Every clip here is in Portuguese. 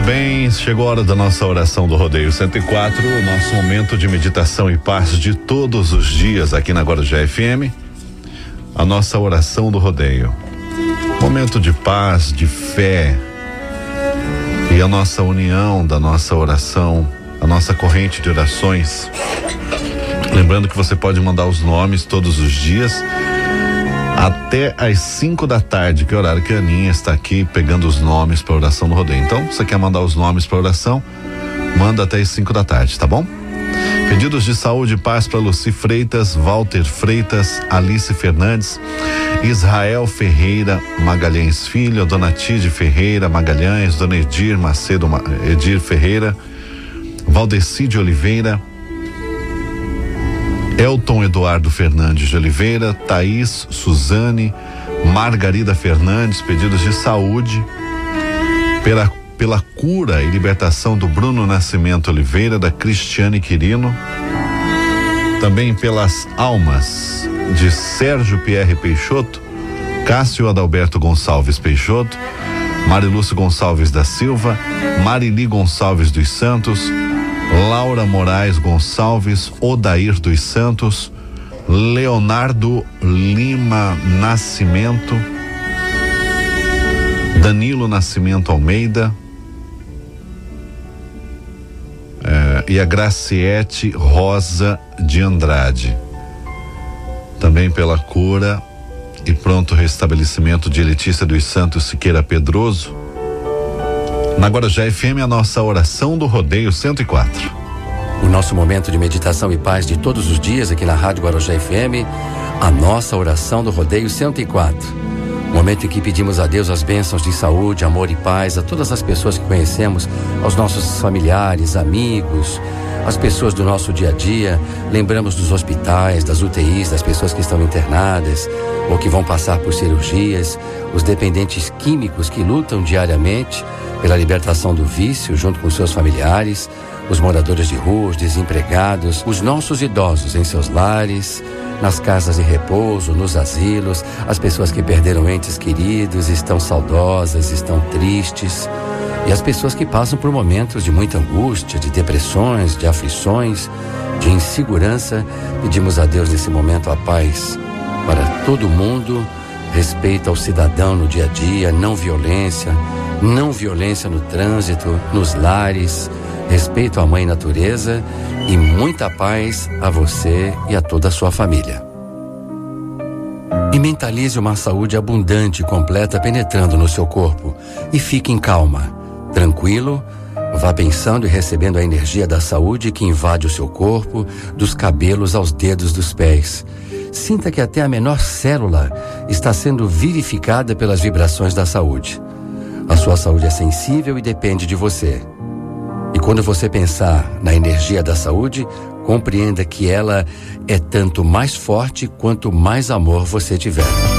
Muito bem, chegou a hora da nossa oração do Rodeio 104, o nosso momento de meditação e paz de todos os dias aqui na Guarujá FM. A nossa oração do Rodeio. Momento de paz, de fé a nossa união da nossa oração, a nossa corrente de orações. Lembrando que você pode mandar os nomes todos os dias até às 5 da tarde, que é o horário que a Aninha está aqui pegando os nomes para oração do rodeio. Então, você quer mandar os nomes para oração? Manda até às 5 da tarde, tá bom? Pedidos de saúde e paz para Luci Freitas, Walter Freitas, Alice Fernandes, Israel Ferreira, Magalhães Filho, Dona Tide Ferreira, Magalhães, Dona Edir Macedo, Edir Ferreira, Valdeci de Oliveira, Elton Eduardo Fernandes de Oliveira, Thaís Suzane, Margarida Fernandes, pedidos de saúde pela, pela cura e libertação do Bruno Nascimento Oliveira, da Cristiane Quirino, também pelas almas de Sérgio Pierre Peixoto, Cássio Adalberto Gonçalves Peixoto, Marilúcio Gonçalves da Silva, Marili Gonçalves dos Santos, Laura Moraes Gonçalves, Odair dos Santos, Leonardo Lima Nascimento, Danilo Nascimento Almeida e a Graciete Rosa de Andrade. Também pela cura e pronto restabelecimento de Letícia dos Santos Siqueira Pedroso na Guarujá FM, a nossa oração do Rodeio 104. O nosso momento de meditação e paz de todos os dias aqui na Rádio Guarujá FM, a nossa oração do Rodeio 104. Momento em que pedimos a Deus as bênçãos de saúde, amor e paz a todas as pessoas que conhecemos, aos nossos familiares, amigos, as pessoas do nosso dia a dia. Lembramos dos hospitais, das UTIs, das pessoas que estão internadas ou que vão passar por cirurgias, os dependentes químicos que lutam diariamente pela libertação do vício junto com seus familiares, os moradores de rua, os desempregados, os nossos idosos em seus lares, nas casas de repouso, nos asilos, as pessoas que perderam entes queridos, estão saudosas, estão tristes, e as pessoas que passam por momentos de muita angústia, de depressões, de aflições, de insegurança, pedimos a Deus nesse momento a paz para todo mundo, respeito ao cidadão no dia a dia, não violência, não violência no trânsito, nos lares, respeito à mãe natureza e muita paz a você e a toda a sua família. E mentalize uma saúde abundante e completa penetrando no seu corpo e fique em calma, tranquilo, vá pensando e recebendo a energia da saúde que invade o seu corpo, dos cabelos aos dedos dos pés. Sinta que até a menor célula está sendo vivificada pelas vibrações da saúde. A sua saúde é sensível e depende de você. E quando você pensar na energia da saúde, compreenda que ela é tanto mais forte quanto mais amor você tiver.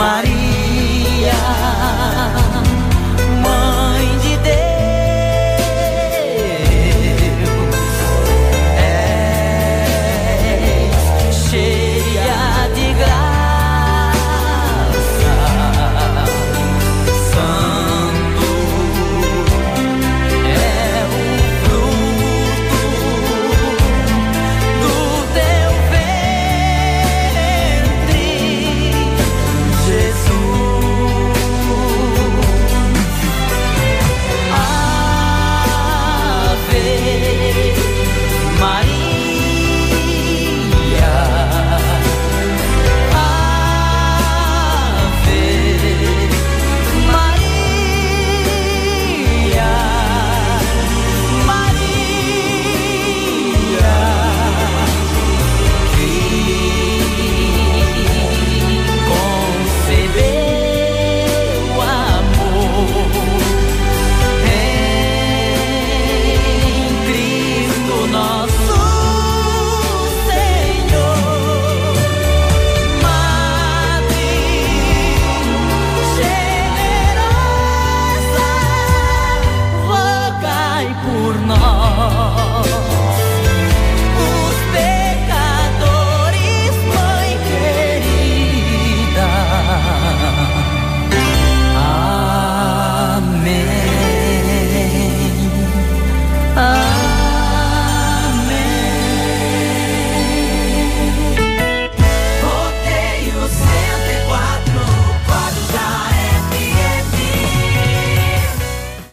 Maria.